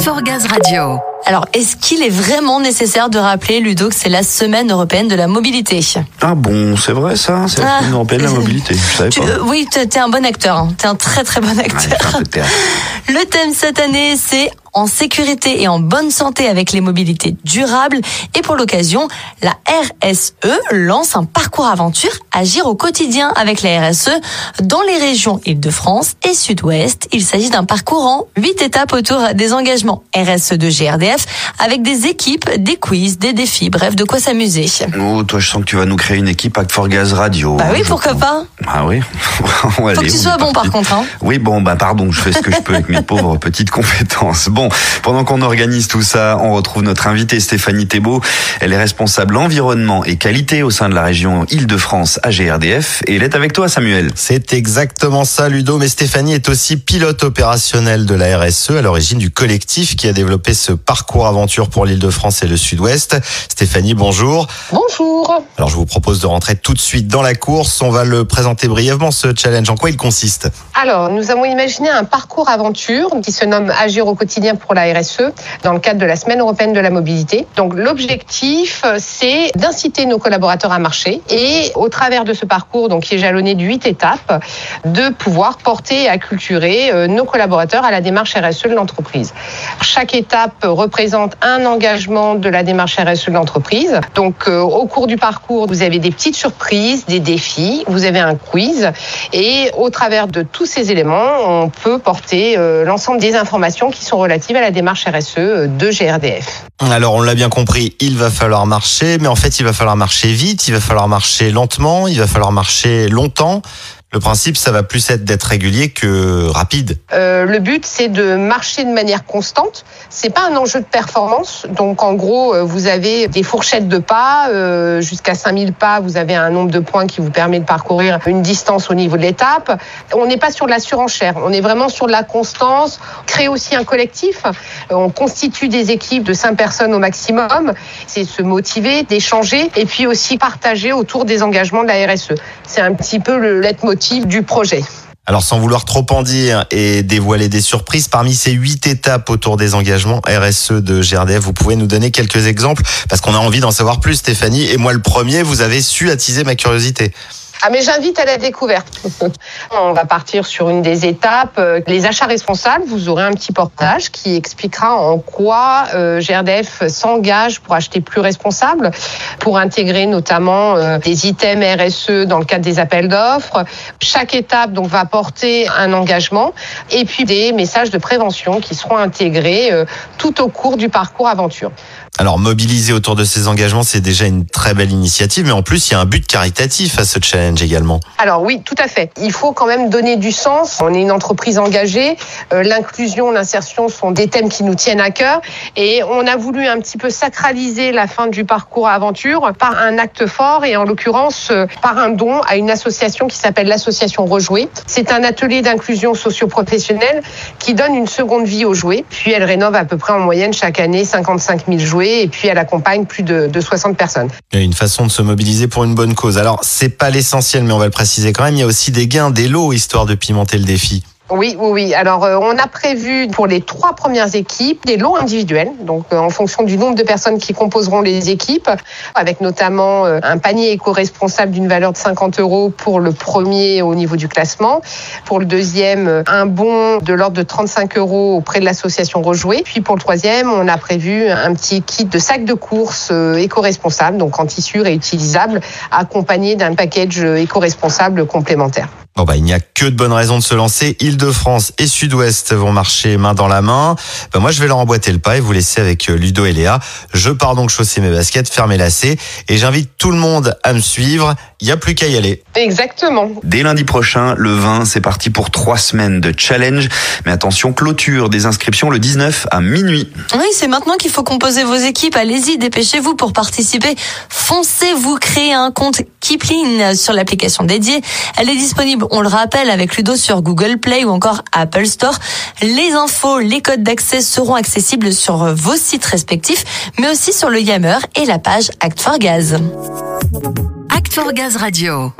Act for Gaz Radio. Alors, est-ce qu'il est vraiment nécessaire de rappeler, Ludo, que c'est la semaine européenne de la mobilité? Ah bon, c'est vrai ça C'est la Ah. semaine européenne de la mobilité, je savais Tu- pas. euh, Oui, t'es un bon acteur. hein. T'es un très très bon Ouais, acteur. Le thème cette année, c'est en sécurité et en bonne santé avec les mobilités durables. Et pour l'occasion, la RSE lance un parcours aventure Agir au quotidien avec la RSE dans les régions Île-de-France et Sud-Ouest. Il s'agit d'un parcours en huit étapes autour des engagements RSE de GRDF avec des équipes, des quiz, des défis, bref, de quoi s'amuser. Oh, toi, je sens que tu vas nous créer une équipe Act for Gaz Radio. Bah oui, pourquoi pense. pas Ah oui Faut allez, que tu sois bon par contre. Hein. Oui, bon, bah pardon, je fais ce que je peux avec mes pauvres petites compétences. Bon, pendant qu'on organise tout ça, on retrouve notre invitée Stéphanie Thébault. Elle est responsable environnement et qualité au sein de la région Île-de-France à GRDF. Et elle est avec toi, Samuel. C'est exactement ça, Ludo. Mais Stéphanie est aussi pilote opérationnel de la RSE, à l'origine du collectif qui a développé ce parcours aventure pour l'Île-de-France et le Sud-Ouest. Stéphanie, bonjour. Bonjour. Alors, je vous propose de rentrer tout de suite dans la course. On va le présenter brièvement, ce challenge. En quoi il consiste Alors, nous avons imaginé un parcours aventure qui se nomme Agir au quotidien pour la RSE dans le cadre de la Semaine européenne de la mobilité. Donc, l'objectif, c'est d'inciter nos collaborateurs à marcher et au travers de ce parcours, donc qui est jalonné de huit étapes, de pouvoir porter et acculturer euh, nos collaborateurs à la démarche RSE de l'entreprise. Chaque étape représente un engagement de la démarche RSE de l'entreprise. Donc, euh, au cours du parcours, vous avez des petites surprises, des défis, vous avez un quiz et au travers de tous ces éléments, on peut porter euh, l'ensemble des informations qui sont relatives à la démarche RSE euh, de GRDF. Alors, on l'a bien compris, il va falloir marcher, mais en fait, il va falloir marcher vite, il va falloir marcher lentement, il va falloir marcher longtemps. Le principe, ça va plus être d'être régulier que rapide. Euh, le but, c'est de marcher de manière constante. C'est pas un enjeu de performance. Donc, en gros, euh, vous avez des fourchettes de pas euh, jusqu'à 5000 pas. Vous avez un nombre de points qui vous permet de parcourir une distance au niveau de l'étape. On n'est pas sur de la surenchère. On est vraiment sur de la constance. Créer aussi un collectif. On constitue des équipes de 5 personnes au maximum. C'est se motiver, d'échanger et puis aussi partager autour des engagements de la RSE. C'est un petit peu le leitmotiv du projet. Alors sans vouloir trop en dire et dévoiler des surprises, parmi ces huit étapes autour des engagements RSE de GRDF, vous pouvez nous donner quelques exemples parce qu'on a envie d'en savoir plus Stéphanie et moi le premier, vous avez su attiser ma curiosité. Ah mais j'invite à la découverte. On va partir sur une des étapes, euh, les achats responsables. Vous aurez un petit portage qui expliquera en quoi euh, GRDF s'engage pour acheter plus responsable, pour intégrer notamment euh, des items RSE dans le cadre des appels d'offres. Chaque étape donc va porter un engagement et puis des messages de prévention qui seront intégrés tout au cours du parcours aventure. Alors mobiliser autour de ces engagements, c'est déjà une très belle initiative, mais en plus il y a un but caritatif à ce challenge également. Alors oui, tout à fait. Il faut quand même donner du sens. On est une entreprise engagée. Euh, L'inclusion, l'insertion sont des thèmes qui nous tiennent à cœur. Et on a voulu un petit peu sacraliser la fin du parcours aventure par un acte fort et en l'occurrence euh, par un don à une association qui s'appelle l'association Rejouer. C'est un atelier d'inclusion socio-professionnelle qui donne une seconde vie aux jouets. Puis elle rénove à peu près en moyenne chaque année 55 000 jouets et puis elle accompagne plus de, de 60 personnes. Il y a une façon de se mobiliser pour une bonne cause. Alors c'est pas l'essentiel, mais on va le préciser quand même, il y a aussi des gains, des lots, histoire de pimenter le défi. Oui, oui, oui. Alors, euh, on a prévu pour les trois premières équipes des lots individuels, donc euh, en fonction du nombre de personnes qui composeront les équipes, avec notamment euh, un panier éco-responsable d'une valeur de 50 euros pour le premier au niveau du classement, pour le deuxième euh, un bon de l'ordre de 35 euros auprès de l'association Rejouer, puis pour le troisième on a prévu un petit kit de sacs de course euh, éco-responsable, donc en tissu réutilisable, accompagné d'un package euh, éco-responsable complémentaire. Bon bah il n'y a que de bonnes raisons de se lancer. Île-de-France et Sud-Ouest vont marcher main dans la main. Bah moi je vais leur emboîter le pas et vous laisser avec euh, Ludo et Léa. Je pars donc chausser mes baskets, faire mes lacets et j'invite tout le monde à me suivre. Il n'y a plus qu'à y aller. Exactement. Dès lundi prochain, le 20, c'est parti pour trois semaines de challenge. Mais attention, clôture des inscriptions le 19 à minuit. Oui, c'est maintenant qu'il faut composer vos équipes. Allez-y, dépêchez-vous pour participer. Foncez, vous créez un compte Sur l'application dédiée. Elle est disponible, on le rappelle, avec Ludo sur Google Play ou encore Apple Store. Les infos, les codes d'accès seront accessibles sur vos sites respectifs, mais aussi sur le Yammer et la page Act for Gaz. Act for Gaz Radio.